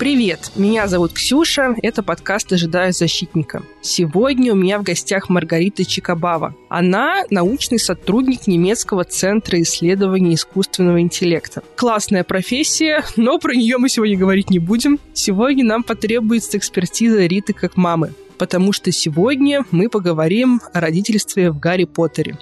Привет, меня зовут Ксюша, это подкаст «Ожидаю защитника». Сегодня у меня в гостях Маргарита Чикабава. Она научный сотрудник немецкого центра исследований искусственного интеллекта. Классная профессия, но про нее мы сегодня говорить не будем. Сегодня нам потребуется экспертиза Риты как мамы, потому что сегодня мы поговорим о родительстве в Гарри Поттере.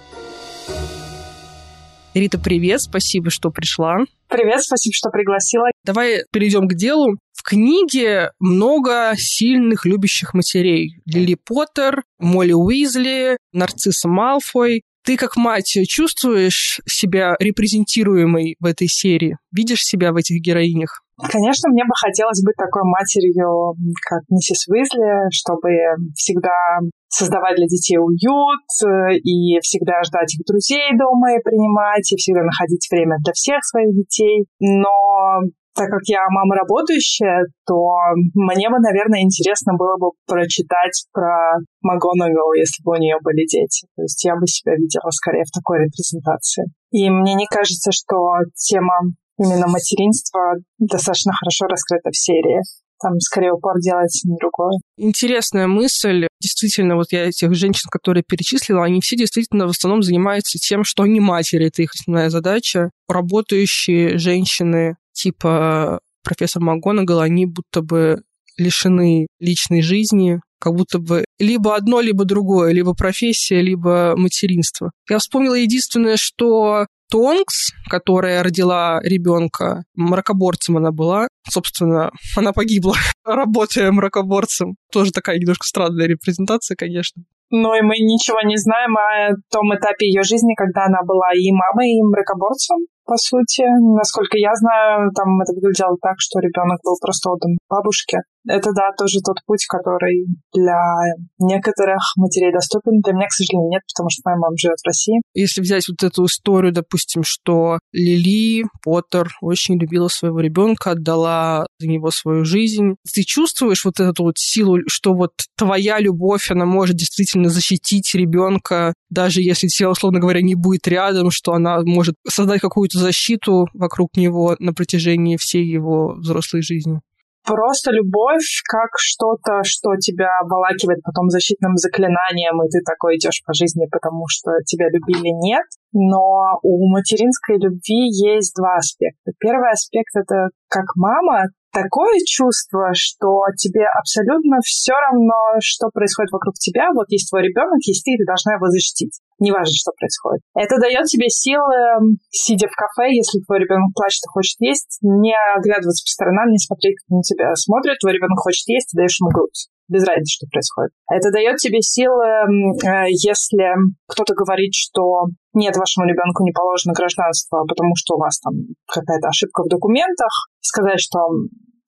Рита, привет, спасибо, что пришла. Привет, спасибо, что пригласила. Давай перейдем к делу. В книге много сильных любящих матерей. Лили Поттер, Молли Уизли, Нарцисса Малфой. Ты как мать чувствуешь себя репрезентируемой в этой серии? Видишь себя в этих героинях? Конечно, мне бы хотелось быть такой матерью, как миссис Уизли, чтобы всегда создавать для детей уют э, и всегда ждать их друзей дома и принимать, и всегда находить время для всех своих детей. Но так как я мама работающая, то мне бы, наверное, интересно было бы прочитать про МакГонагал, если бы у нее были дети. То есть я бы себя видела скорее в такой репрезентации. И мне не кажется, что тема именно материнства достаточно хорошо раскрыта в серии там скорее упор делается на другое. Интересная мысль. Действительно, вот я этих женщин, которые перечислила, они все действительно в основном занимаются тем, что они матери. Это их основная задача. Работающие женщины типа профессор МакГонагал, они будто бы лишены личной жизни, как будто бы либо одно, либо другое, либо профессия, либо материнство. Я вспомнила единственное, что Тонкс, которая родила ребенка, мракоборцем она была. Собственно, она погибла, работая мракоборцем. Тоже такая немножко странная репрезентация, конечно. Ну и мы ничего не знаем о том этапе ее жизни, когда она была и мамой, и мракоборцем по сути. Насколько я знаю, там это выглядело так, что ребенок был просто отдан бабушке. Это, да, тоже тот путь, который для некоторых матерей доступен. Для меня, к сожалению, нет, потому что моя мама живет в России. Если взять вот эту историю, допустим, что Лили Поттер очень любила своего ребенка, отдала за него свою жизнь, ты чувствуешь вот эту вот силу, что вот твоя любовь, она может действительно защитить ребенка, даже если тебя, условно говоря, не будет рядом, что она может создать какую-то защиту вокруг него на протяжении всей его взрослой жизни? Просто любовь как что-то, что тебя обволакивает потом защитным заклинанием, и ты такой идешь по жизни, потому что тебя любили, нет. Но у материнской любви есть два аспекта. Первый аспект — это как мама, такое чувство, что тебе абсолютно все равно, что происходит вокруг тебя. Вот есть твой ребенок, есть ты, и ты должна его защитить. Неважно, что происходит. Это дает тебе силы, сидя в кафе, если твой ребенок плачет и хочет есть, не оглядываться по сторонам, не смотреть, как на тебя смотрят. Твой ребенок хочет есть, ты даешь ему грудь без разницы, что происходит. Это дает тебе силы, э, если кто-то говорит, что нет, вашему ребенку не положено гражданство, потому что у вас там какая-то ошибка в документах, сказать, что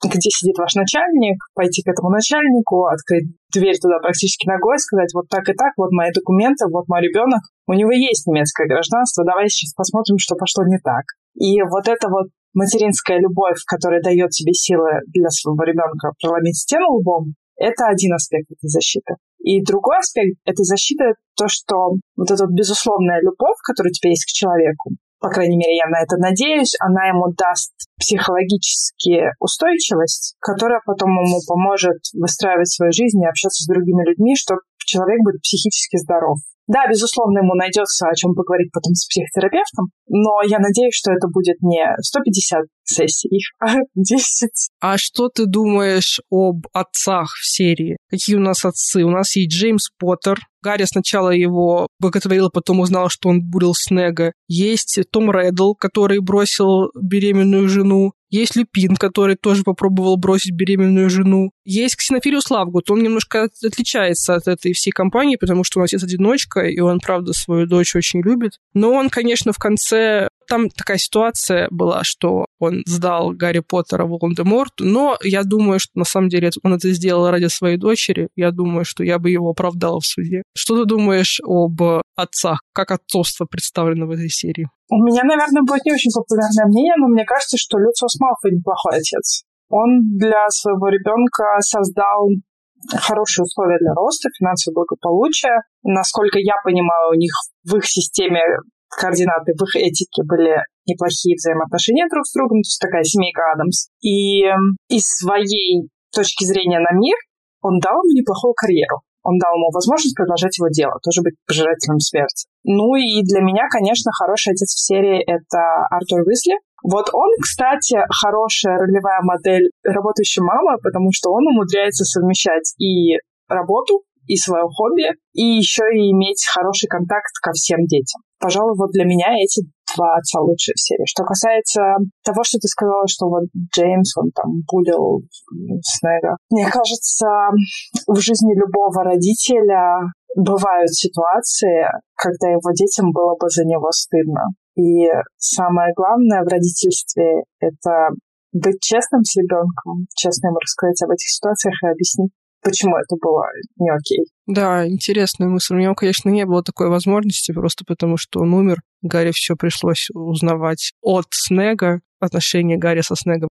где сидит ваш начальник, пойти к этому начальнику, открыть дверь туда практически ногой, сказать вот так и так, вот мои документы, вот мой ребенок, у него есть немецкое гражданство, давай сейчас посмотрим, что пошло не так. И вот это вот материнская любовь, которая дает тебе силы для своего ребенка проломить стену лбом, это один аспект этой защиты. И другой аспект этой защиты — то, что вот эта безусловная любовь, которая у тебя есть к человеку, по крайней мере, я на это надеюсь, она ему даст психологически устойчивость, которая потом ему поможет выстраивать свою жизнь и общаться с другими людьми, чтобы человек будет психически здоров. Да, безусловно, ему найдется о чем поговорить потом с психотерапевтом, но я надеюсь, что это будет не 150 сессий, а 10. А что ты думаешь об отцах в серии? Какие у нас отцы? У нас есть Джеймс Поттер, Гарри сначала его боготворил, потом узнал, что он бурил Снега. Есть Том Реддл, который бросил беременную жену. Есть Люпин, который тоже попробовал бросить беременную жену. Есть Ксенофилиус Лавгут. Он немножко отличается от этой всей компании, потому что у нас есть одиночка, и он, правда, свою дочь очень любит. Но он, конечно, в конце там такая ситуация была, что он сдал Гарри Поттера Волан-де-Морту, но я думаю, что на самом деле он это сделал ради своей дочери. Я думаю, что я бы его оправдала в суде. Что ты думаешь об отцах? Как отцовство представлено в этой серии? У меня, наверное, будет не очень популярное мнение, но мне кажется, что Люциус Малфой неплохой отец. Он для своего ребенка создал хорошие условия для роста, финансового благополучия. Насколько я понимаю, у них в их системе координаты в их этике были неплохие взаимоотношения друг с другом, то есть такая семейка Адамс. И из своей точки зрения на мир он дал ему неплохую карьеру. Он дал ему возможность продолжать его дело, тоже быть пожирателем смерти. Ну и для меня, конечно, хороший отец в серии — это Артур Уизли. Вот он, кстати, хорошая ролевая модель работающей мамы, потому что он умудряется совмещать и работу, и свое хобби, и еще и иметь хороший контакт ко всем детям. Пожалуй, вот для меня эти два отца лучшие в серии. Что касается того, что ты сказала, что вот Джеймс, он там булил Снега. Мне кажется, в жизни любого родителя бывают ситуации, когда его детям было бы за него стыдно. И самое главное в родительстве — это быть честным с ребенком, честно ему рассказать об этих ситуациях и объяснить, почему это было не окей. Да, интересная мысль. У него, конечно, не было такой возможности, просто потому что он умер. Гарри все пришлось узнавать от Снега, отношения Гарри со Снегом.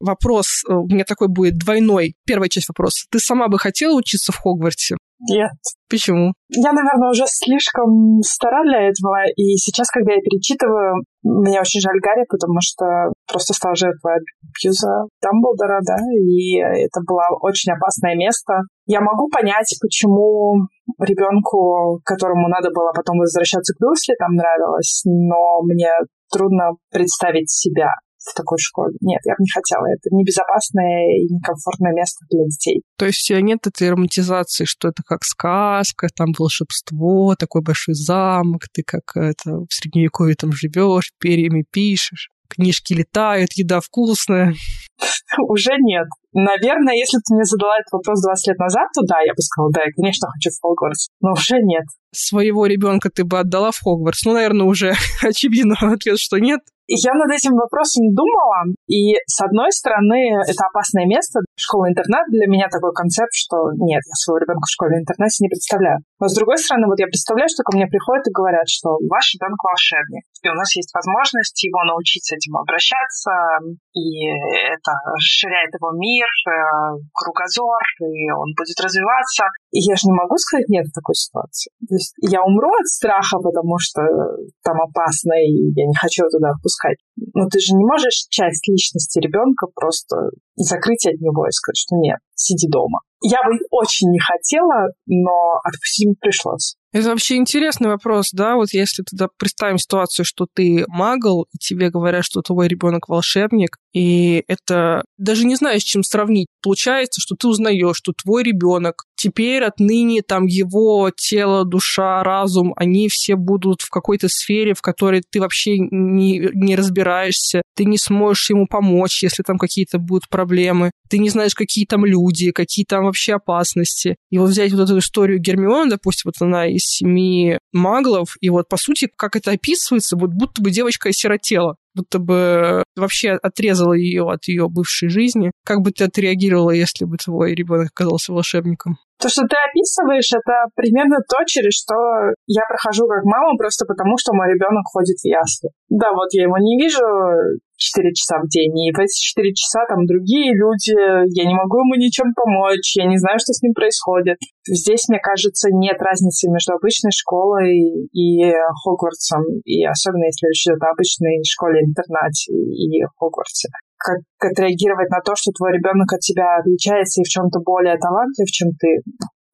Вопрос э, у меня такой будет двойной. Первая часть вопроса. Ты сама бы хотела учиться в Хогвартсе? Нет. Почему? Я, наверное, уже слишком стара для этого, и сейчас, когда я перечитываю, мне очень жаль Гарри, потому что просто стал жертвой абьюза Дамблдора, да, и это было очень опасное место. Я могу понять, почему ребенку, которому надо было потом возвращаться к Дурсли, там нравилось, но мне трудно представить себя в такой школе. Нет, я бы не хотела. Это небезопасное и некомфортное место для детей. То есть у тебя нет этой романтизации, что это как сказка, там волшебство, такой большой замок, ты как это в средневековье там живешь, перьями пишешь, книжки летают, еда вкусная. Уже нет. Наверное, если бы ты мне задала этот вопрос 20 лет назад, то да, я бы сказала, да, я, конечно, хочу в Хогвартс, но уже нет. Своего ребенка ты бы отдала в Хогвартс? Ну, наверное, уже очевидно ответ, что нет. Я над этим вопросом думала, и с одной стороны, это опасное место. Школа-интернат для меня такой концепт, что нет, я своего ребенка в школе-интернате не представляю. Но с другой стороны, вот я представляю, что ко мне приходят и говорят, что ваш ребенок волшебник, и у нас есть возможность его научить с этим обращаться, и это расширяет его мир, э, кругозор, и он будет развиваться. И я же не могу сказать нет в такой ситуации. То есть я умру от страха, потому что там опасно, и я не хочу туда отпускать. Но ты же не можешь часть личности ребенка просто закрыть от него и сказать, что нет, сиди дома. Я бы очень не хотела, но отпустить пришлось. Это вообще интересный вопрос, да, вот если тогда представим ситуацию, что ты магл, и тебе говорят, что твой ребенок волшебник, и это даже не знаю, с чем сравнить. Получается, что ты узнаешь, что твой ребенок теперь отныне там его тело, душа, разум, они все будут в какой-то сфере, в которой ты вообще не, не разбираешься, ты не сможешь ему помочь, если там какие-то будут проблемы, ты не знаешь, какие там люди, какие там вообще опасности. И вот взять вот эту историю Гермиона, допустим, вот она из семи маглов, и вот по сути, как это описывается, вот будто бы девочка осиротела будто бы вообще отрезала ее от ее бывшей жизни. Как бы ты отреагировала, если бы твой ребенок оказался волшебником? То, что ты описываешь, это примерно то, через что я прохожу как мама, просто потому что мой ребенок ходит в ясли. Да, вот я его не вижу 4 часа в день, и в эти 4 часа там другие люди, я не могу ему ничем помочь, я не знаю, что с ним происходит. Здесь, мне кажется, нет разницы между обычной школой и Хогвартсом, и особенно если речь идет о обычной школе-интернате и Хогвартсе как отреагировать на то, что твой ребенок от тебя отличается и в чем-то более талантлив, чем ты.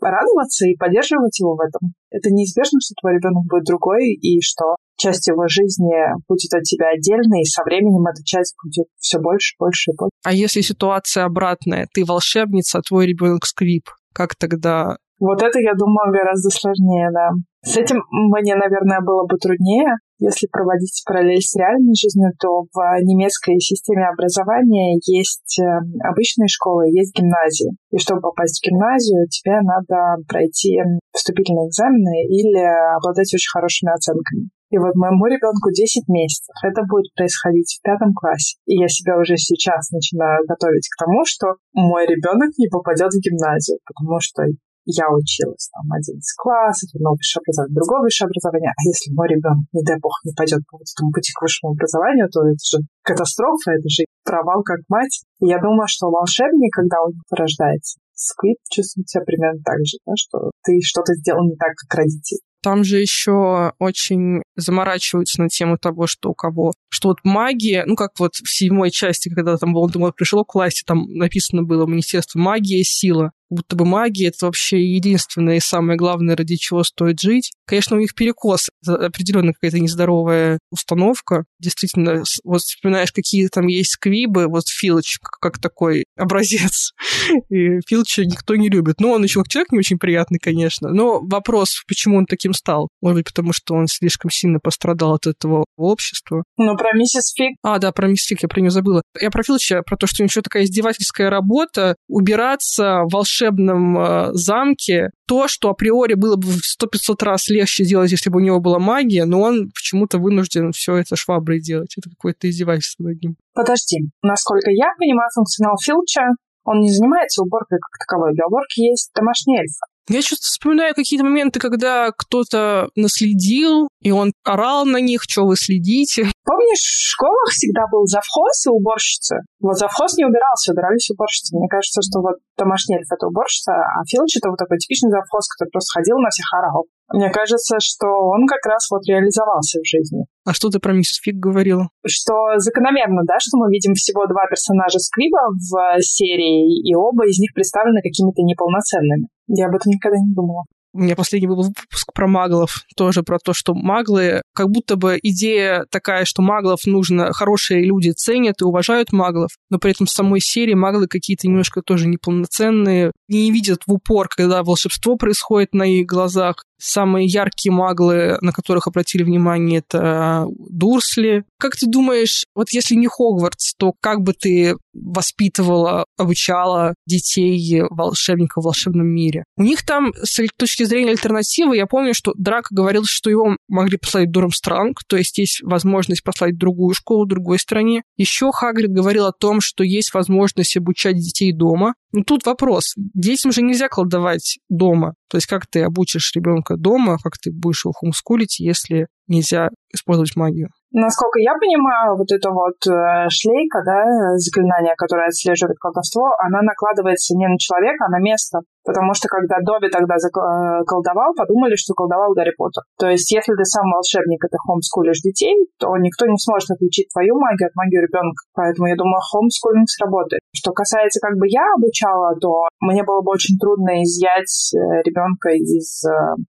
Радоваться и поддерживать его в этом. Это неизбежно, что твой ребенок будет другой, и что часть его жизни будет от тебя отдельной, и со временем эта часть будет все больше, больше и больше. А если ситуация обратная, ты волшебница, а твой ребенок сквип, как тогда вот это, я думаю, гораздо сложнее, да. С этим мне, наверное, было бы труднее. Если проводить параллель с реальной жизнью, то в немецкой системе образования есть э, обычные школы, есть гимназии. И чтобы попасть в гимназию, тебе надо пройти вступительные экзамены или обладать очень хорошими оценками. И вот моему ребенку 10 месяцев. Это будет происходить в пятом классе. И я себя уже сейчас начинаю готовить к тому, что мой ребенок не попадет в гимназию, потому что я училась там 11 классов, одно высшее образование, другое высшее образование, а если мой ребенок, не дай бог, не пойдет по вот этому пути к высшему образованию, то это же катастрофа, это же провал как мать. И я думаю, что волшебник, когда он рождается, Сквип чувствует себя примерно так же, да, что ты что-то сделал не так, как родитель. Там же еще очень заморачиваются на тему того, что у кого... Что вот магия, ну как вот в седьмой части, когда там Волдеморт пришел к власти, там написано было Министерство магия, сила будто бы магия — это вообще единственное и самое главное, ради чего стоит жить. Конечно, у них перекос, определенно какая-то нездоровая установка. Действительно, вот вспоминаешь, какие там есть сквибы, вот Филч как такой образец. И Филча никто не любит. Ну, он еще как человек не очень приятный, конечно. Но вопрос, почему он таким стал? Может быть, потому что он слишком сильно пострадал от этого общества. Ну, про миссис Фиг. А, да, про миссис Фиг, я про нее забыла. Я про Филча, про то, что у него еще такая издевательская работа, убираться волшебно волшебном э, замке то, что априори было бы в 100-500 раз легче сделать, если бы у него была магия, но он почему-то вынужден все это шваброй делать. Это какое-то издевательство над ним. Подожди. Насколько я понимаю функционал Филча, он не занимается уборкой как таковой. Для уборки есть домашний эльф. Я что-то вспоминаю какие-то моменты, когда кто-то наследил, и он орал на них, что вы следите. Помнишь, в школах всегда был завхоз и уборщица? Вот завхоз не убирался, убирались уборщицы. Мне кажется, что вот домашний эльф — это уборщица, а Филч — это вот такой типичный завхоз, который просто ходил на всех орал. Мне кажется, что он как раз вот реализовался в жизни. А что ты про миссис Фиг говорила? Что закономерно, да, что мы видим всего два персонажа Сквиба в серии, и оба из них представлены какими-то неполноценными. Я об этом никогда не думала. У меня последний был выпуск про маглов, тоже про то, что маглы, как будто бы идея такая, что маглов нужно, хорошие люди ценят и уважают маглов, но при этом в самой серии маглы какие-то немножко тоже неполноценные, не видят в упор, когда волшебство происходит на их глазах, Самые яркие маглы, на которых обратили внимание, это Дурсли. Как ты думаешь, вот если не Хогвартс, то как бы ты воспитывала, обучала детей волшебников в волшебном мире? У них там, с точки зрения альтернативы, я помню, что Драко говорил, что его могли послать в Дурамстранг, то есть есть возможность послать другую школу в другой стране. Еще Хагрид говорил о том, что есть возможность обучать детей дома. Ну, тут вопрос. Детям же нельзя колдовать дома. То есть как ты обучишь ребенка дома, как ты будешь его хомскулить, если нельзя использовать магию? Насколько я понимаю, вот эта вот э, шлейка, да, заклинание, которое отслеживает колдовство, она накладывается не на человека, а на место. Потому что когда Добби тогда э, колдовал, подумали, что колдовал Гарри Поттер. То есть если ты сам волшебник, и ты хомскулишь детей, то никто не сможет отличить твою магию от магии ребенка. Поэтому я думаю, хомскулинг сработает. Что касается как бы я обучала, то мне было бы очень трудно изъять э, ребенка из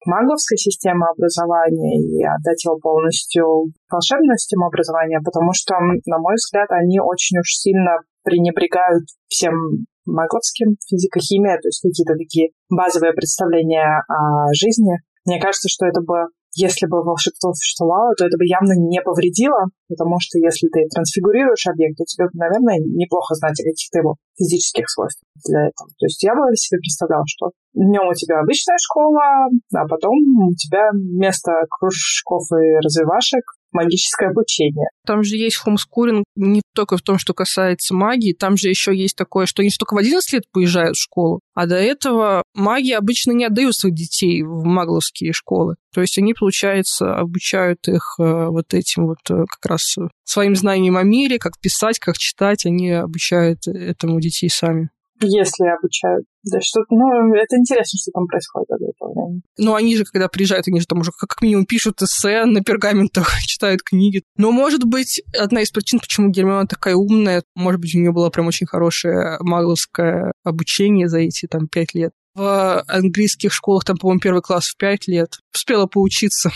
маговской системы образования и отдать его полностью волшебную систему образования, потому что, на мой взгляд, они очень уж сильно пренебрегают всем маговским, физика, химия, то есть какие-то такие базовые представления о жизни. Мне кажется, что это бы если бы волшебство существовало, то это бы явно не повредило, потому что если ты трансфигурируешь объект, то тебе, наверное, неплохо знать о каких-то его физических свойствах для этого. То есть я бы себе представляла, что днем у тебя обычная школа, а потом у тебя вместо кружков и развивашек магическое обучение. Там же есть хомскулинг не только в том, что касается магии, там же еще есть такое, что они только в 11 лет поезжают в школу, а до этого маги обычно не отдают своих детей в магловские школы. То есть они, получается, обучают их э, вот этим вот э, как раз своим знанием о мире, как писать, как читать, они обучают этому детей сами если обучают. Да, что ну, это интересно, что там происходит до этого времени. Ну, они же, когда приезжают, они же там уже как минимум пишут эссе на пергаментах, читают книги. Но, может быть, одна из причин, почему Гермиона такая умная, может быть, у нее было прям очень хорошее магловское обучение за эти там пять лет. В английских школах там, по-моему, первый класс в пять лет. Успела поучиться.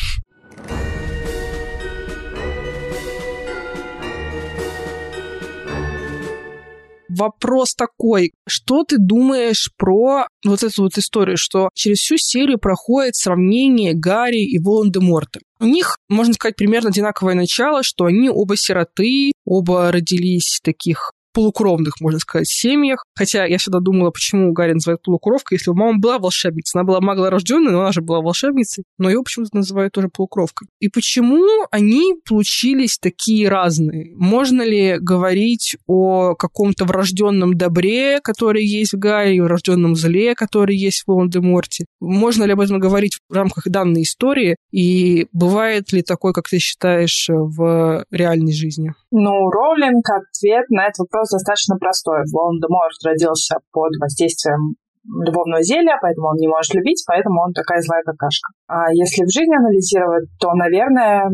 Вопрос такой, что ты думаешь про вот эту вот историю, что через всю серию проходит сравнение Гарри и Волан-де-Морта? У них, можно сказать, примерно одинаковое начало, что они оба сироты, оба родились таких полукровных, можно сказать, семьях. Хотя я всегда думала, почему Гарри называют полукровкой, если у мамы была волшебница. Она была маглорожденной, но она же была волшебницей, но ее почему-то называют тоже полукровкой. И почему они получились такие разные? Можно ли говорить о каком-то врожденном добре, который есть в Гарри, и врожденном зле, который есть в Волан-де-Морте? Можно ли об этом говорить в рамках данной истории? И бывает ли такое, как ты считаешь, в реальной жизни? Ну, Роулинг ответ на этот вопрос достаточно простой. Волан-де-Морт родился под воздействием любовного зелья, поэтому он не может любить, поэтому он такая злая какашка. А если в жизни анализировать, то, наверное,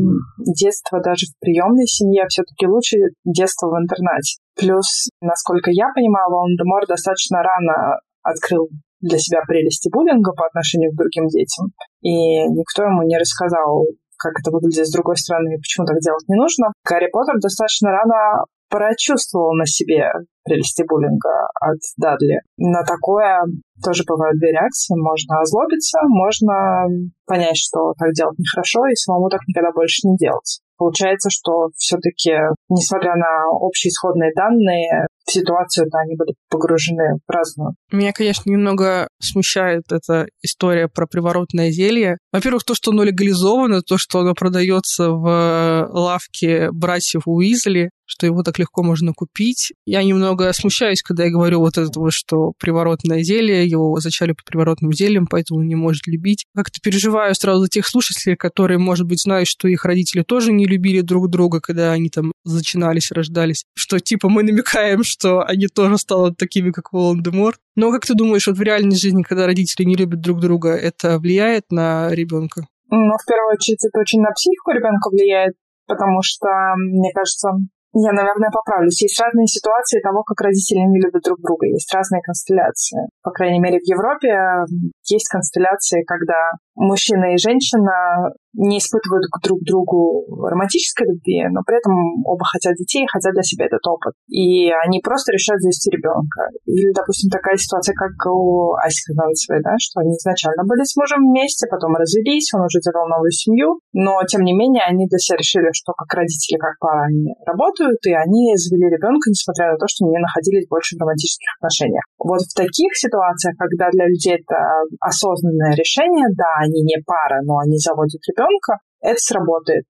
детство даже в приемной семье все-таки лучше детства в интернате. Плюс, насколько я понимаю, Волан-де-Мор достаточно рано открыл для себя прелести буллинга по отношению к другим детям. И никто ему не рассказал, как это выглядит с другой стороны и почему так делать не нужно. Гарри Поттер достаточно рано прочувствовал на себе прелести буллинга от Дадли. На такое тоже бывают две реакции. Можно озлобиться, можно понять, что так делать нехорошо, и самому так никогда больше не делать. Получается, что все-таки, несмотря на общие исходные данные, в ситуацию-то они были погружены в разную. Меня, конечно, немного смущает эта история про приворотное зелье. Во-первых, то, что оно легализовано, то, что оно продается в лавке братьев Уизли, что его так легко можно купить. Я немного смущаюсь, когда я говорю вот это вот, что приворотное зелье, его зачали под приворотным зельем, поэтому не может любить. Как-то переживаю сразу за тех слушателей, которые, может быть, знают, что их родители тоже не любили друг друга, когда они там зачинались, рождались. Что типа мы намекаем, что они тоже станут такими, как Волан-де-Мор. Но как ты думаешь, вот в реальной жизни, когда родители не любят друг друга, это влияет на ребенка? Ну, в первую очередь, это очень на психику ребенка влияет, потому что, мне кажется, я, наверное, поправлюсь. Есть разные ситуации того, как родители не любят друг друга. Есть разные констелляции. По крайней мере, в Европе есть констелляции, когда мужчина и женщина не испытывают друг другу романтической любви, но при этом оба хотят детей хотят для себя этот опыт. И они просто решают завести ребенка. Или, допустим, такая ситуация, как у Аси Казанцевой, да, что они изначально были с мужем вместе, потом развелись, он уже завел новую семью, но, тем не менее, они для себя решили, что как родители, как пара, они работают, и они завели ребенка, несмотря на то, что не находились больше в романтических отношениях. Вот в таких ситуациях, когда для людей это осознанное решение, да, они не пара, но они заводят ребенка, это сработает.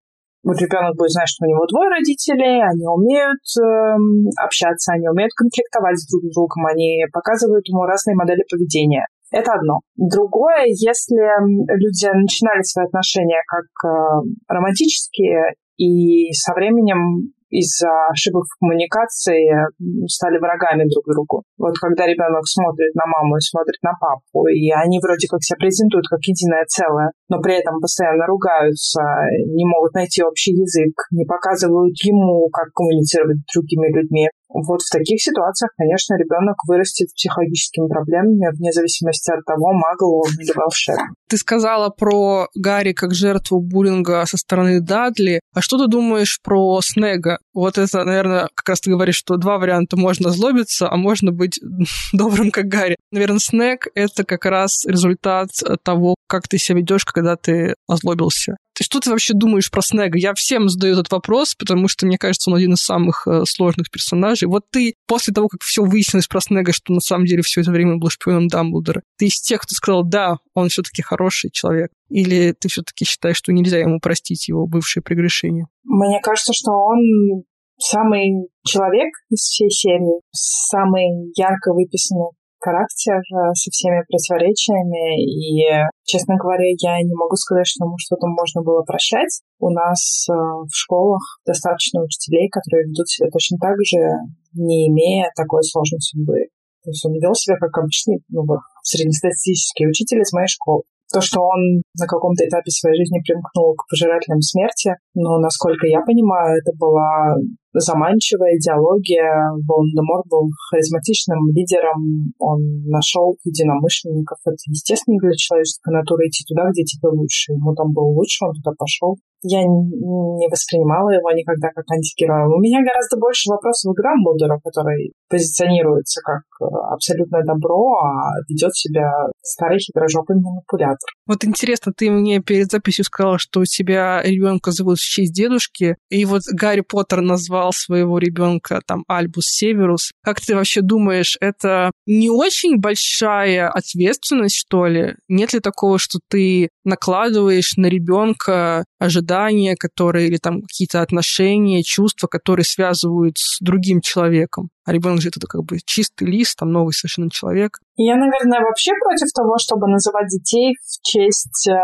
Вот ребенок будет знать, что у него двое родителей, они умеют э, общаться, они умеют конфликтовать друг с другом, они показывают ему разные модели поведения. Это одно. Другое, если люди начинали свои отношения как э, романтические, и со временем из-за ошибок в коммуникации стали врагами друг другу. Вот когда ребенок смотрит на маму и смотрит на папу, и они вроде как себя презентуют как единое целое, но при этом постоянно ругаются, не могут найти общий язык, не показывают ему, как коммуницировать с другими людьми. Вот в таких ситуациях, конечно, ребенок вырастет с психологическими проблемами вне зависимости от того, магл он или волшебник. Ты сказала про Гарри как жертву буллинга со стороны Дадли. А что ты думаешь про Снега? Вот это, наверное, как раз ты говоришь, что два варианта. Можно злобиться, а можно быть добрым, как Гарри. Наверное, Снег — это как раз результат того, как ты себя ведешь, когда ты озлобился. Что ты вообще думаешь про Снега? Я всем задаю этот вопрос, потому что, мне кажется, он один из самых э, сложных персонажей. Вот ты, после того, как все выяснилось про Снега, что на самом деле все это время был шпионом Дамблдора, ты из тех, кто сказал, да, он все-таки хороший человек? Или ты все-таки считаешь, что нельзя ему простить его бывшие прегрешения? Мне кажется, что он самый человек из всей серии, самый ярко выписанный характер э, со всеми противоречиями. И, честно говоря, я не могу сказать, что ему что-то можно было прощать. У нас э, в школах достаточно учителей, которые ведут себя точно так же, не имея такой сложной судьбы. То есть он вел себя как обычный ну, среднестатистический учитель из моей школы. То, что он на каком-то этапе своей жизни примкнул к пожирателям смерти, но, насколько я понимаю, это была заманчивая идеология. Волан-де-Мор был харизматичным лидером, он нашел единомышленников. Это естественно для человеческой натуры идти туда, где тебе лучше. Ему там было лучше, он туда пошел. Я не воспринимала его никогда как антигероя. У меня гораздо больше вопросов к Дамблдору, который позиционируется как э, абсолютное добро, а ведет себя старый хитрожопый манипулятор. Вот интересно, ты мне перед записью сказала, что у тебя ребенка зовут в честь дедушки, и вот Гарри Поттер назвал своего ребенка там Альбус Северус. Как ты вообще думаешь, это не очень большая ответственность, что ли? Нет ли такого, что ты накладываешь на ребенка ожидания, которые или там какие-то отношения, чувства, которые связывают с другим человеком? А ребенок же это как бы чистый лист, там новый совершенно человек. Я, наверное, вообще против того, чтобы называть детей в честь э,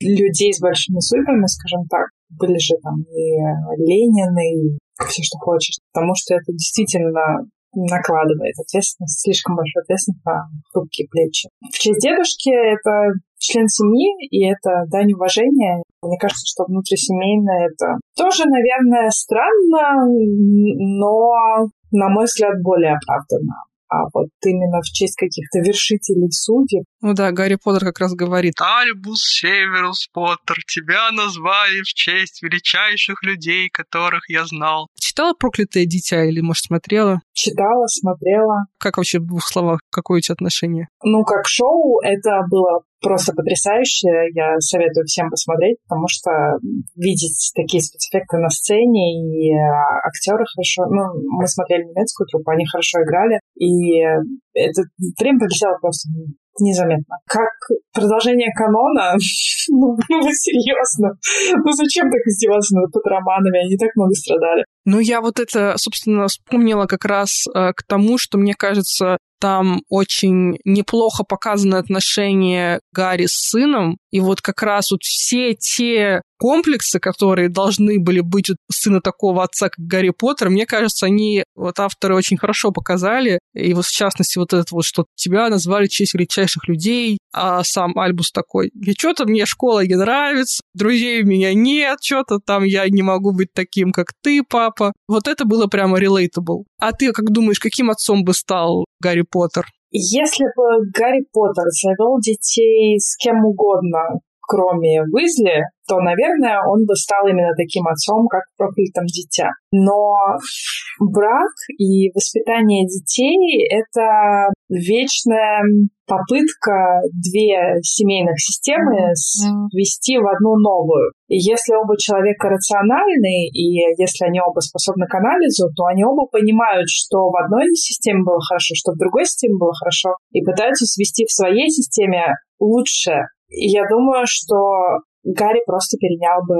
людей с большими судьбами, скажем так. Были же там и Ленин, и все, что хочешь. Потому что это действительно накладывает ответственность, слишком большую ответственность на хрупкие плечи. В честь дедушки это член семьи, и это дань уважения. Мне кажется, что внутрисемейное это тоже, наверное, странно, но, на мой взгляд, более оправданно а вот именно в честь каких-то вершителей судеб. Ну да, Гарри Поттер как раз говорит, Альбус Северус Поттер, тебя назвали в честь величайших людей, которых я знал. Читала «Проклятое дитя» или, может, смотрела? Читала, смотрела. Как вообще в двух словах, какое у тебя отношение? Ну, как шоу, это было просто потрясающе. Я советую всем посмотреть, потому что видеть такие спецэффекты на сцене и э, актеры хорошо... Ну, мы смотрели немецкую труппу, они хорошо играли, и это время пролетело просто незаметно. Как продолжение канона, ну, ну серьезно, ну зачем так издеваться над романами? Они так много страдали. Ну, я вот это, собственно, вспомнила как раз э, к тому, что, мне кажется, там очень неплохо показаны отношения Гарри с сыном. И вот как раз вот все те комплексы, которые должны были быть у сына такого отца, как Гарри Поттер, мне кажется, они вот авторы очень хорошо показали. И вот в частности вот это вот, что тебя назвали в честь величайших людей, а сам Альбус такой, и что-то мне школа не нравится, друзей у меня нет, что-то там я не могу быть таким, как ты, папа. Вот это было прямо relatable. А ты как думаешь, каким отцом бы стал Гарри Поттер? Если бы Гарри Поттер завел детей с кем угодно, кроме Уизли, то, наверное, он бы стал именно таким отцом, как в проклятом дитя. Но брак и воспитание детей — это вечная попытка две семейных системы свести в одну новую. И если оба человека рациональны, и если они оба способны к анализу, то они оба понимают, что в одной системе было хорошо, что в другой системе было хорошо, и пытаются свести в своей системе я думаю, что Гарри просто перенял бы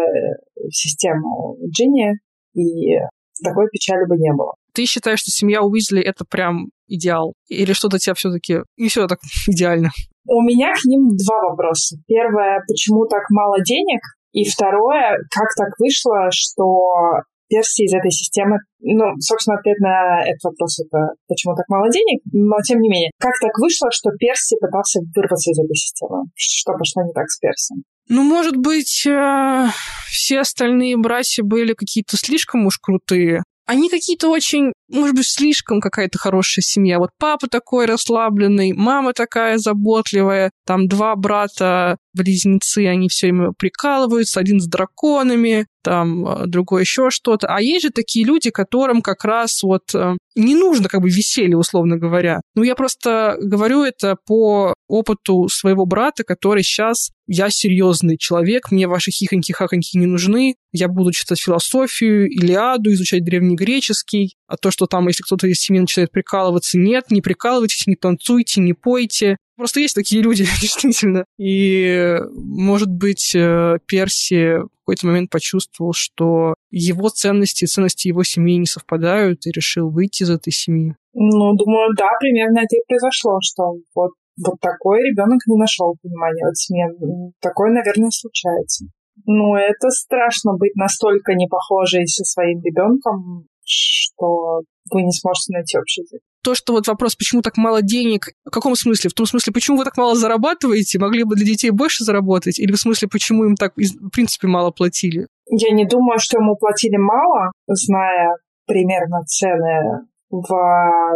систему Джинни, и такой печали бы не было. Ты считаешь, что семья Уизли — это прям идеал? Или что-то тебя все таки не все так идеально? У меня к ним два вопроса. Первое, почему так мало денег? И второе, как так вышло, что Перси из этой системы, ну, собственно, ответ на этот вопрос — это почему так мало денег, но тем не менее, как так вышло, что Перси пытался вырваться из этой системы? Что пошло не так с Перси? Ну, может быть, э, все остальные братья были какие-то слишком уж крутые. Они какие-то очень, может быть, слишком какая-то хорошая семья. Вот папа такой расслабленный, мама такая заботливая, там два брата близнецы, они все время прикалываются, один с драконами, там э, другой еще что-то. А есть же такие люди, которым как раз вот э, не нужно как бы веселье, условно говоря. Ну, я просто говорю это по опыту своего брата, который сейчас я серьезный человек, мне ваши хихоньки-хахоньки не нужны, я буду читать философию, Илиаду, изучать древнегреческий, а то, что там, если кто-то из семьи начинает прикалываться, нет, не прикалывайтесь, не танцуйте, не пойте, Просто есть такие люди, действительно. И, может быть, э, Перси в какой-то момент почувствовал, что его ценности и ценности его семьи не совпадают, и решил выйти из этой семьи. Ну, думаю, да, примерно это и произошло, что вот, вот такой ребенок не нашел понимания от семьи. Такое, наверное, случается. Ну, это страшно быть настолько не похожей со своим ребенком, что вы не сможете найти общий язык то, что вот вопрос, почему так мало денег, в каком смысле? В том смысле, почему вы так мало зарабатываете, могли бы для детей больше заработать? Или в смысле, почему им так, в принципе, мало платили? Я не думаю, что ему платили мало, зная примерно цены в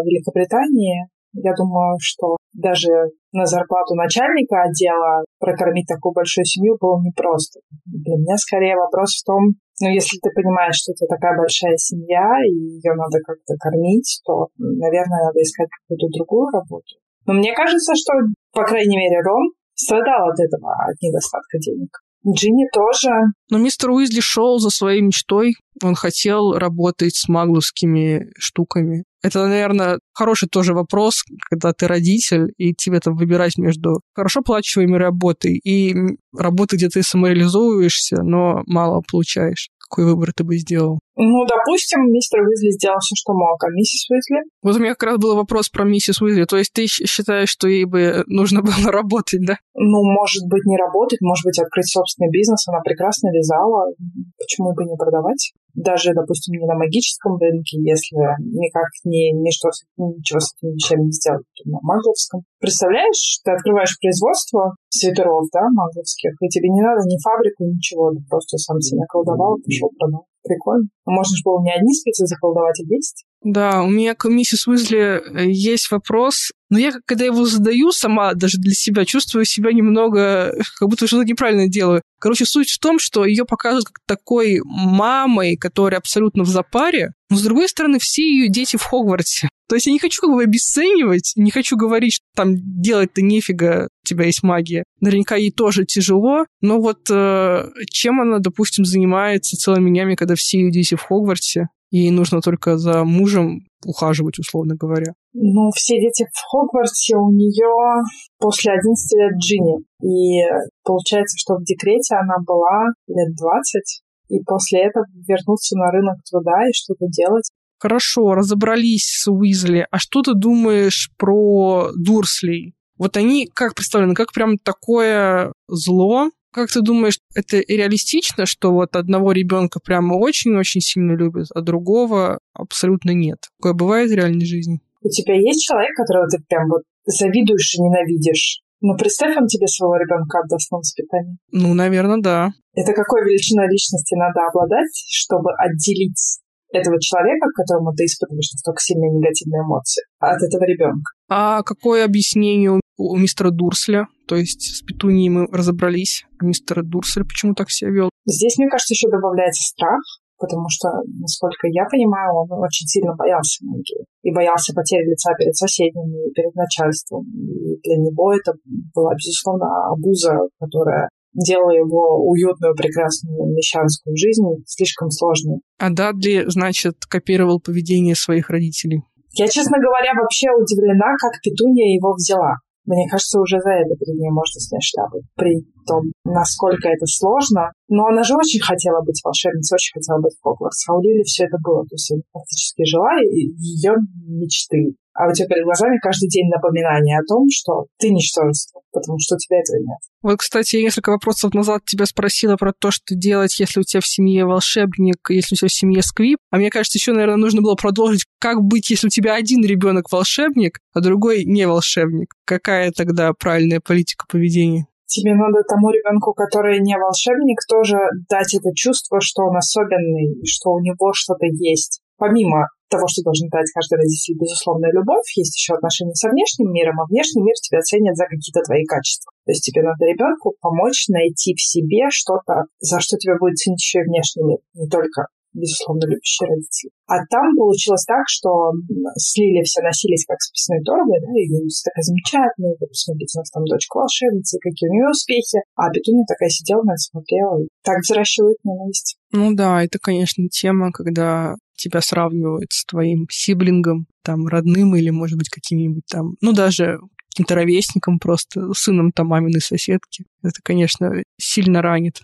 Великобритании. Я думаю, что даже на зарплату начальника отдела прокормить такую большую семью было непросто. Для меня скорее вопрос в том, ну, если ты понимаешь, что это такая большая семья, и ее надо как-то кормить, то, наверное, надо искать какую-то другую работу. Но мне кажется, что, по крайней мере, Рон страдал от этого, от недостатка денег. Джинни тоже. Но мистер Уизли шел за своей мечтой. Он хотел работать с магловскими штуками. Это, наверное, хороший тоже вопрос, когда ты родитель, и тебе там выбирать между хорошо плачиваемой работой и работой, где ты самореализовываешься, но мало получаешь. Какой выбор ты бы сделал? Ну, допустим, мистер Уизли сделал все, что мог, а миссис Уизли? Вот у меня как раз был вопрос про миссис Уизли. То есть ты считаешь, что ей бы нужно было работать, да? Ну, может быть, не работать, может быть, открыть собственный бизнес. Она прекрасно вязала. Почему бы не продавать? даже, допустим, не на магическом рынке, если никак не, ничто, ничего с этими вещами не сделать, на магловском. Представляешь, ты открываешь производство свитеров, да, магловских, и тебе не надо ни фабрику, ничего, ты просто сам себе наколдовал, пошел, продал. Прикольно. Можно же было не одни спицы заколдовать, а десять. Да, у меня к миссис Уизли э, есть вопрос, но я, когда его задаю сама, даже для себя, чувствую себя немного, как будто что-то неправильно делаю. Короче, суть в том, что ее показывают как такой мамой, которая абсолютно в запаре, но, с другой стороны, все ее дети в Хогвартсе. То есть я не хочу как бы обесценивать, не хочу говорить, что там делать-то нефига, у тебя есть магия. Наверняка ей тоже тяжело, но вот э, чем она, допустим, занимается целыми днями, когда все ее дети в Хогвартсе, ей нужно только за мужем ухаживать, условно говоря. Ну, все дети в Хогвартсе у нее после 11 лет Джинни. И получается, что в декрете она была лет 20, и после этого вернуться на рынок труда и что-то делать. Хорошо, разобрались с Уизли. А что ты думаешь про Дурслей? Вот они как представлены, как прям такое зло, как ты думаешь, это реалистично, что вот одного ребенка прямо очень-очень сильно любят, а другого абсолютно нет? Такое бывает в реальной жизни? У тебя есть человек, которого ты прям вот завидуешь и ненавидишь? Ну, представь, он тебе своего ребенка отдаст на воспитание. Ну, наверное, да. Это какой величиной личности надо обладать, чтобы отделить этого человека, к которому ты испытываешь настолько сильные негативные эмоции, от этого ребенка. А какое объяснение у мистера Дурсля? То есть с Петунией мы разобрались, а мистер Дурсель почему так себя вел? Здесь, мне кажется, еще добавляется страх, потому что, насколько я понимаю, он очень сильно боялся магии. И боялся потери лица перед соседями, перед начальством. И для него это была, безусловно, абуза, которая делала его уютную, прекрасную мещанскую жизнь слишком сложной. А Дадли, значит, копировал поведение своих родителей? Я, честно говоря, вообще удивлена, как Петуния его взяла. Мне кажется, уже за это перед ней можно снять шляпу. При том, насколько это сложно. Но она же очень хотела быть волшебницей, очень хотела быть в Хогвартс. А у Лили все это было. То есть она фактически жила ее мечты а у тебя перед глазами каждый день напоминание о том, что ты ничтожество, потому что у тебя этого нет. Вот, кстати, я несколько вопросов назад тебя спросила про то, что делать, если у тебя в семье волшебник, если у тебя в семье сквип. А мне кажется, еще, наверное, нужно было продолжить, как быть, если у тебя один ребенок волшебник, а другой не волшебник. Какая тогда правильная политика поведения? тебе надо тому ребенку, который не волшебник, тоже дать это чувство, что он особенный, что у него что-то есть. Помимо того, что должен дать каждый родитель, безусловная любовь, есть еще отношения со внешним миром, а внешний мир тебя ценит за какие-то твои качества. То есть тебе надо ребенку помочь найти в себе что-то, за что тебя будет ценить еще и внешний мир, не только безусловно, любящие родители. А там получилось так, что слили все носились как с торбой, да, и такая замечательная, вы посмотрите, у нас там дочка волшебница, какие у нее успехи. А Петуня такая сидела, на смотрела, и так взращивает ненависть. Ну да, это, конечно, тема, когда тебя сравнивают с твоим сиблингом, там, родным или, может быть, каким-нибудь там, ну, даже каким-то ровесником просто, сыном там маминой соседки. Это, конечно, сильно ранит.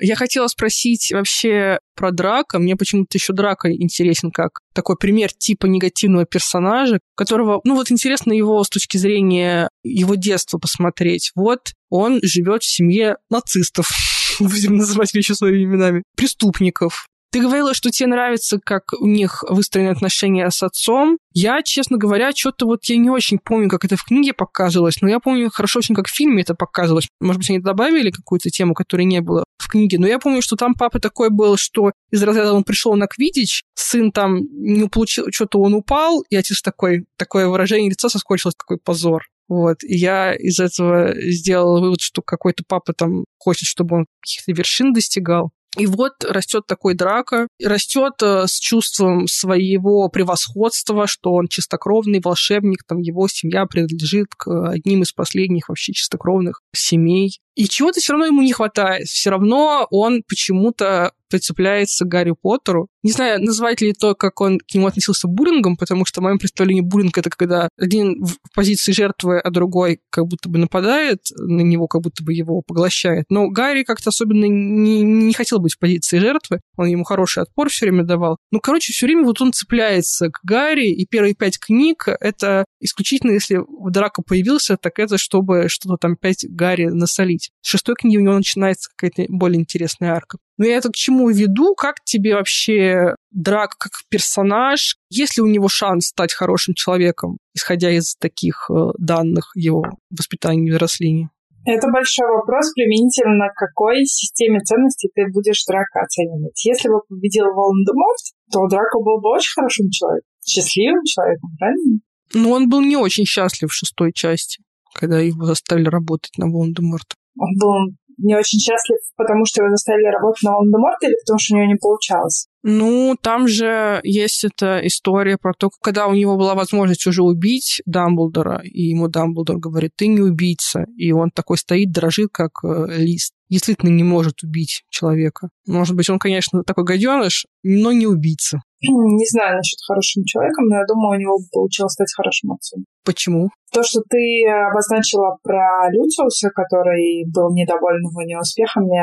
Я хотела спросить вообще про Драка. Мне почему-то еще Драка интересен как такой пример типа негативного персонажа, которого, ну вот интересно его с точки зрения его детства посмотреть. Вот он живет в семье нацистов, будем называть вещи своими именами, преступников, ты говорила, что тебе нравится, как у них выстроены отношения с отцом. Я, честно говоря, что-то вот я не очень помню, как это в книге показывалось, но я помню хорошо очень, как в фильме это показывалось. Может быть, они добавили какую-то тему, которой не было в книге, но я помню, что там папа такой был, что из разряда он пришел на Квидич, сын там не получил, что-то он упал, и отец такой, такое выражение лица соскочилось, такой позор. Вот. И я из этого сделала вывод, что какой-то папа там хочет, чтобы он каких-то вершин достигал. И вот растет такой драка, растет э, с чувством своего превосходства, что он чистокровный волшебник, там его семья принадлежит к одним из последних вообще чистокровных семей. И чего-то все равно ему не хватает. Все равно он почему-то прицепляется к Гарри Поттеру. Не знаю, назвать ли то, как он к нему относился буллингом, потому что в моем представлении буллинг — это когда один в позиции жертвы, а другой как будто бы нападает на него, как будто бы его поглощает. Но Гарри как-то особенно не, не хотел быть в позиции жертвы. Он ему хороший отпор все время давал. Ну, короче, все время вот он цепляется к Гарри, и первые пять книг — это исключительно, если драка появился, так это чтобы что-то там пять Гарри насолить. С шестой книги у него начинается какая-то более интересная арка. Но я это к чему веду? Как тебе вообще Драк как персонаж? Есть ли у него шанс стать хорошим человеком, исходя из таких э, данных его воспитания и взросления? Это большой вопрос применительно к какой системе ценностей ты будешь Драка оценивать. Если бы победил Волан-де-Морт, то Драко был бы очень хорошим человеком, счастливым человеком, правильно? Ну, он был не очень счастлив в шестой части, когда его заставили работать на Волан-де-Морта. Он был не очень счастлив, потому что его заставили работать на Волан-де-Морта или потому что у него не получалось? Ну, там же есть эта история про то, когда у него была возможность уже убить Дамблдора, и ему Дамблдор говорит, ты не убийца. И он такой стоит, дрожит, как э, лист. Действительно не может убить человека. Может быть, он, конечно, такой гаденыш, но не убийца. Не знаю насчет хорошим человеком, но я думаю, у него получилось стать хорошим отцом. Почему? То, что ты обозначила про Люциуса, который был недоволен его неуспехами,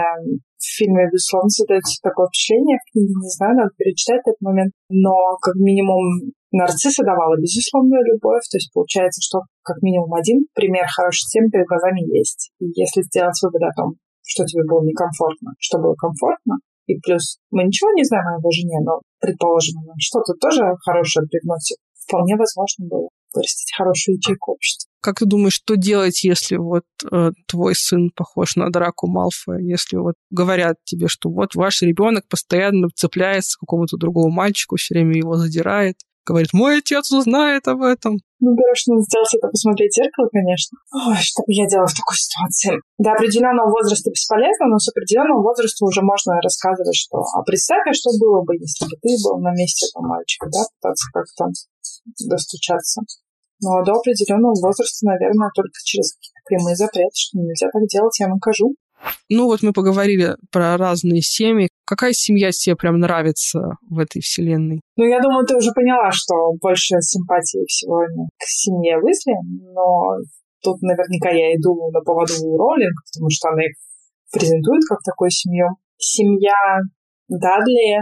в фильме, безусловно, создается такое впечатление. В книге не знаю, надо перечитать этот момент. Но, как минимум, нарцисса давала безусловную любовь. То есть получается, что как минимум один пример хорошей темы перед глазами есть. И если сделать вывод о том, что тебе было некомфортно, что было комфортно, и плюс мы ничего не знаем о его жене, но, предположим, она что-то тоже хорошее привносит. Вполне возможно было вырастить хорошую ячейку общества. Как ты думаешь, что делать, если вот э, твой сын похож на Драку Малфоя? Если вот говорят тебе, что вот ваш ребенок постоянно цепляется к какому-то другому мальчику, все время его задирает, говорит, мой отец узнает об этом. Ну, первое, что надо сделать, это посмотреть зеркало, конечно. Ой, что бы я делала в такой ситуации? До определенного возраста бесполезно, но с определенного возраста уже можно рассказывать, что а представь, а что было бы, если бы ты был на месте этого мальчика, да, пытаться как-то достучаться. Но до определенного возраста, наверное, только через какие-то прямые запреты, что нельзя так делать, я накажу. Ну вот мы поговорили про разные семьи. Какая семья тебе прям нравится в этой вселенной? Ну, я думаю, ты уже поняла, что больше симпатии всего к семье Уизли, но тут наверняка я иду на поводу Роллинг, потому что она их презентует как такую семью. Семья Дадли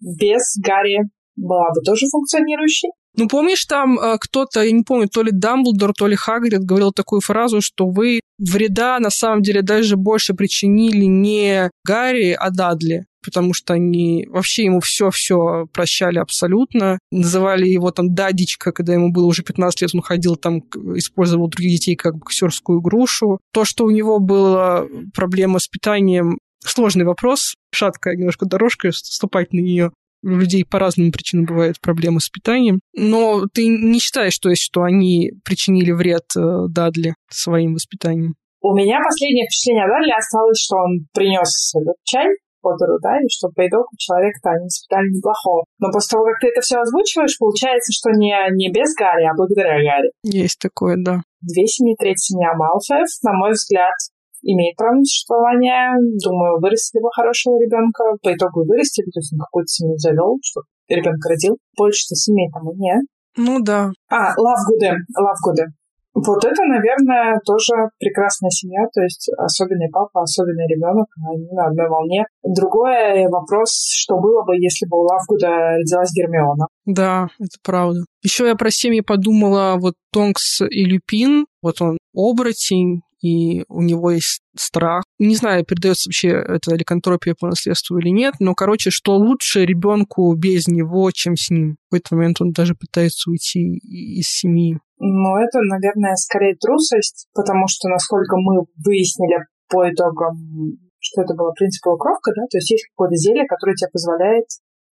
без Гарри была бы тоже функционирующей. Ну, помнишь, там э, кто-то, я не помню, то ли Дамблдор, то ли Хагрид говорил такую фразу, что вы вреда на самом деле даже больше причинили не Гарри, а Дадли потому что они вообще ему все-все прощали абсолютно. Называли его там дадичка, когда ему было уже 15 лет, он ходил там, использовал других детей как боксерскую грушу. То, что у него была проблема с питанием, сложный вопрос, шаткая немножко дорожка, ступать на нее у людей по разным причинам бывают проблемы с питанием. Но ты не считаешь, то есть, что они причинили вред э, Дадли своим воспитанием? У меня последнее впечатление о Дадли осталось, что он принес этот чай Поттеру, да, и что по итогу человека-то они воспитали неплохого. Но после того, как ты это все озвучиваешь, получается, что не, не без Гарри, а благодаря Гарри. Есть такое, да. Две семьи, третья семья Малфоев, на мой взгляд, имеет право на существование. Думаю, вырастили бы хорошего ребенка. По итогу вырастили, то есть он какую-то семью завел, что ребенка родил. Больше-то семей там и нет. Ну да. А, Лавгуды. Лавгуды. Вот это, наверное, тоже прекрасная семья, то есть особенный папа, особенный ребенок, они на одной волне. Другой вопрос, что было бы, если бы у Лавгуда родилась Гермиона. Да, это правда. Еще я про семьи подумала, вот Тонкс и Люпин, вот он оборотень, и у него есть страх. Не знаю, передается вообще это ликантропия по наследству или нет, но, короче, что лучше ребенку без него, чем с ним. В этот момент он даже пытается уйти из семьи. Ну, это, наверное, скорее трусость, потому что, насколько мы выяснили по итогам, что это было принцип полукровка, да, то есть есть какое-то зелье, которое тебе позволяет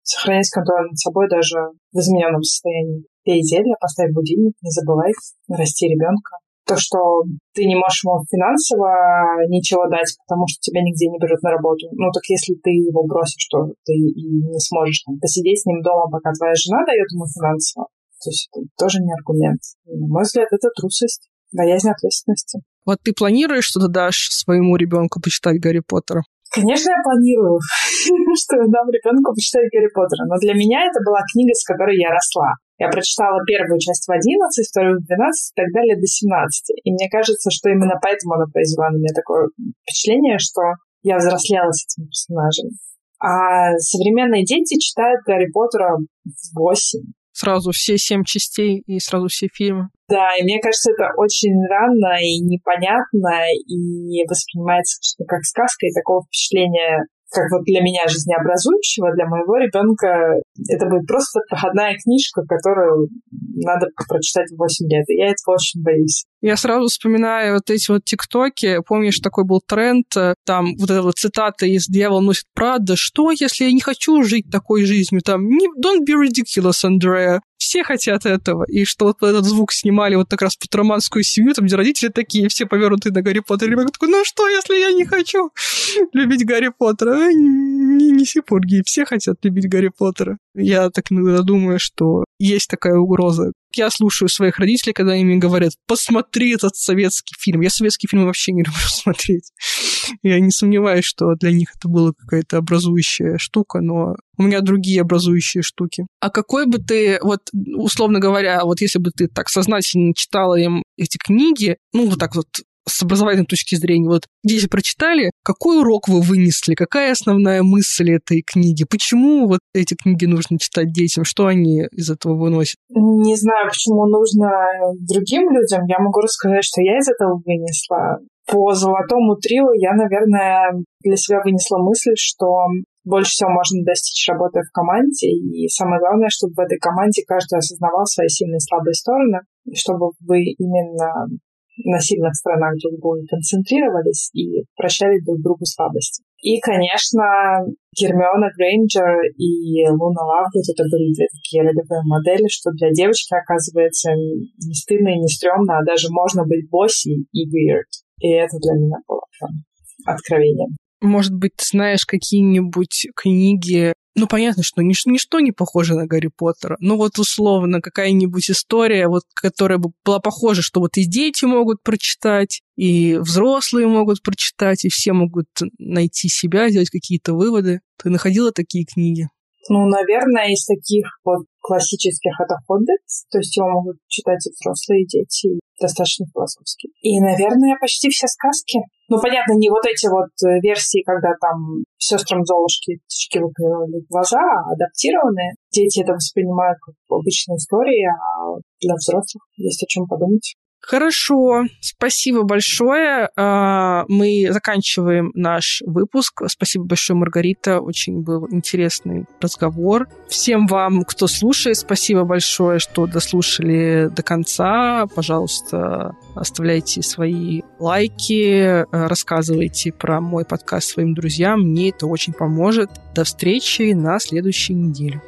сохранять контроль над собой даже в измененном состоянии. Пей зелье, поставь будильник, не забывай расти ребенка то, что ты не можешь ему финансово ничего дать, потому что тебя нигде не берут на работу. Ну, так если ты его бросишь, то ты и не сможешь там, посидеть с ним дома, пока твоя жена дает ему финансово. То есть это тоже не аргумент. И, на мой взгляд, это трусость, боязнь ответственности. Вот ты планируешь, что ты дашь своему ребенку почитать Гарри Поттера? Конечно, я планирую, что дам ребенку почитать Гарри Поттера, но для меня это была книга, с которой я росла. Я прочитала первую часть в 11, вторую в 12 и так далее до 17. И мне кажется, что именно поэтому она произвела на меня такое впечатление, что я взрослела с этим персонажем. А современные дети читают Гарри Поттера в 8. Сразу все семь частей и сразу все фильмы. Да, и мне кажется, это очень рано и непонятно, и воспринимается как сказка, и такого впечатления как вот для меня жизнеобразующего, для моего ребенка это будет просто проходная книжка, которую надо прочитать в 8 лет. И я этого очень боюсь. Я сразу вспоминаю вот эти вот тиктоки. Помнишь, такой был тренд, э, там вот эта вот цитата из «Дьявол носит Прада». Что, если я не хочу жить такой жизнью? Там «Don't be ridiculous, Andrea». Все хотят этого. И что вот этот звук снимали вот как раз под романскую семью, там, где родители такие, все повернуты на Гарри Поттера. Ребенок такой, ну что, если я не хочу любить Гарри Поттера? Не неси пурги, все хотят любить Гарри Поттера. Я так иногда думаю, что есть такая угроза. Я слушаю своих родителей, когда они мне говорят, посмотри этот советский фильм. Я советский фильм вообще не люблю смотреть. Я не сомневаюсь, что для них это была какая-то образующая штука, но у меня другие образующие штуки. А какой бы ты, вот, условно говоря, вот если бы ты так сознательно читала им эти книги, ну, вот так вот с образовательной точки зрения, вот дети прочитали, какой урок вы вынесли, какая основная мысль этой книги, почему вот эти книги нужно читать детям, что они из этого выносят? Не знаю, почему нужно другим людям, я могу рассказать, что я из этого вынесла. По золотому трио я, наверное, для себя вынесла мысль, что больше всего можно достичь, работая в команде. И самое главное, чтобы в этой команде каждый осознавал свои сильные и слабые стороны, чтобы вы именно на сильных сторонах друг друга концентрировались и прощали друг другу слабости. И, конечно, Гермиона Грейнджер и Луна Лавгуд это были две такие ролевые модели, что для девочки, оказывается, не стыдно и не стрёмно, а даже можно быть босси и weird. И это для меня было прям откровением. Может быть, знаешь какие-нибудь книги ну, понятно, что нич- ничто не похоже на Гарри Поттера. Ну, вот условно, какая-нибудь история, вот, которая бы была похожа, что вот и дети могут прочитать, и взрослые могут прочитать, и все могут найти себя, сделать какие-то выводы. Ты находила такие книги? Ну, наверное, из таких вот классических это «Хоббит», то есть его могут читать и взрослые, и дети, достаточно философский. И, наверное, почти все сказки. Ну, понятно, не вот эти вот э, версии, когда там сестрам Золушки птички выклевали глаза, а адаптированные. Дети это воспринимают как обычные истории, а для взрослых есть о чем подумать. Хорошо, спасибо большое. А, мы заканчиваем наш выпуск. Спасибо большое, Маргарита. Очень был интересный разговор. Всем вам, кто слушает, спасибо большое, что дослушали до конца. Пожалуйста, оставляйте свои лайки, рассказывайте про мой подкаст своим друзьям. Мне это очень поможет. До встречи на следующей неделе.